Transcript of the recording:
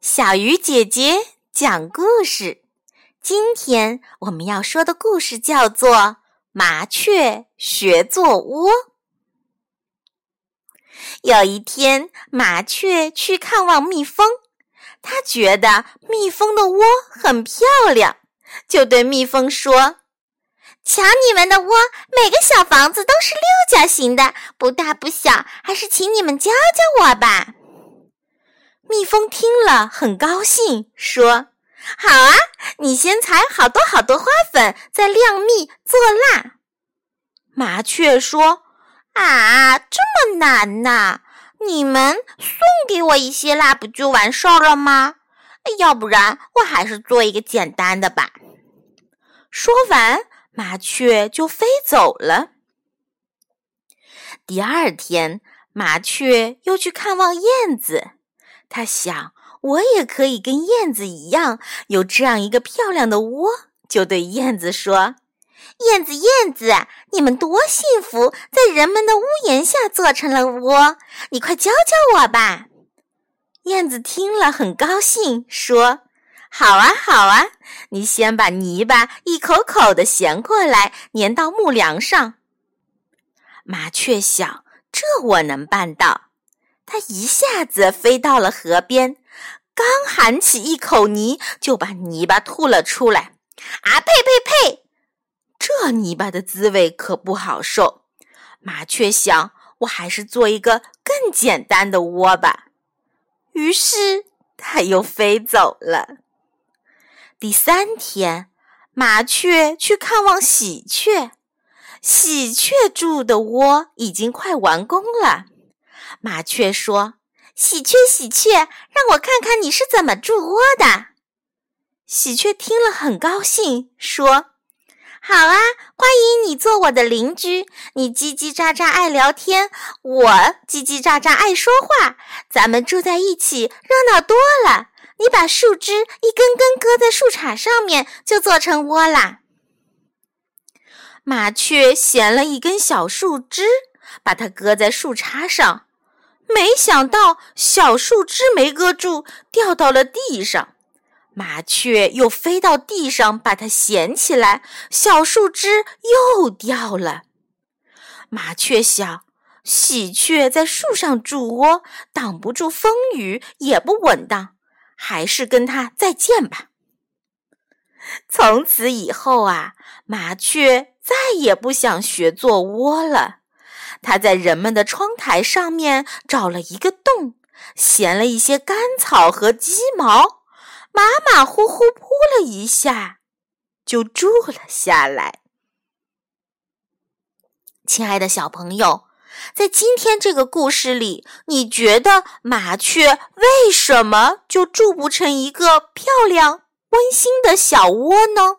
小鱼姐姐讲故事。今天我们要说的故事叫做《麻雀学做窝》。有一天，麻雀去看望蜜蜂，它觉得蜜蜂的窝很漂亮，就对蜜蜂说：“瞧你们的窝，每个小房子都是六角形的，不大不小，还是请你们教教我吧。”蜜蜂听了很高兴，说：“好啊，你先采好多好多花粉，再晾蜜做蜡。”麻雀说：“啊，这么难呐！你们送给我一些蜡，不就完事儿了吗？要不然我还是做一个简单的吧。”说完，麻雀就飞走了。第二天，麻雀又去看望燕子。他想，我也可以跟燕子一样有这样一个漂亮的窝，就对燕子说：“燕子，燕子，你们多幸福，在人们的屋檐下做成了窝，你快教教我吧。”燕子听了很高兴，说：“好啊，好啊，你先把泥巴一口口的衔过来，粘到木梁上。”麻雀想，这我能办到。它一下子飞到了河边，刚含起一口泥，就把泥巴吐了出来。啊呸呸呸！这泥巴的滋味可不好受。麻雀想，我还是做一个更简单的窝吧。于是，它又飞走了。第三天，麻雀去看望喜鹊，喜鹊住的窝已经快完工了。麻雀说：“喜鹊，喜鹊，让我看看你是怎么筑窝的。”喜鹊听了很高兴，说：“好啊，欢迎你做我的邻居。你叽叽喳喳爱聊天，我叽叽喳喳爱说话，咱们住在一起热闹多了。你把树枝一根根搁在树杈上面，就做成窝啦。”麻雀衔了一根小树枝，把它搁在树杈上。没想到小树枝没搁住，掉到了地上。麻雀又飞到地上，把它衔起来，小树枝又掉了。麻雀想：喜鹊在树上筑窝，挡不住风雨，也不稳当，还是跟它再见吧。从此以后啊，麻雀再也不想学做窝了。他在人们的窗台上面找了一个洞，衔了一些干草和鸡毛，马马虎虎铺了一下，就住了下来。亲爱的小朋友，在今天这个故事里，你觉得麻雀为什么就筑不成一个漂亮、温馨的小窝呢？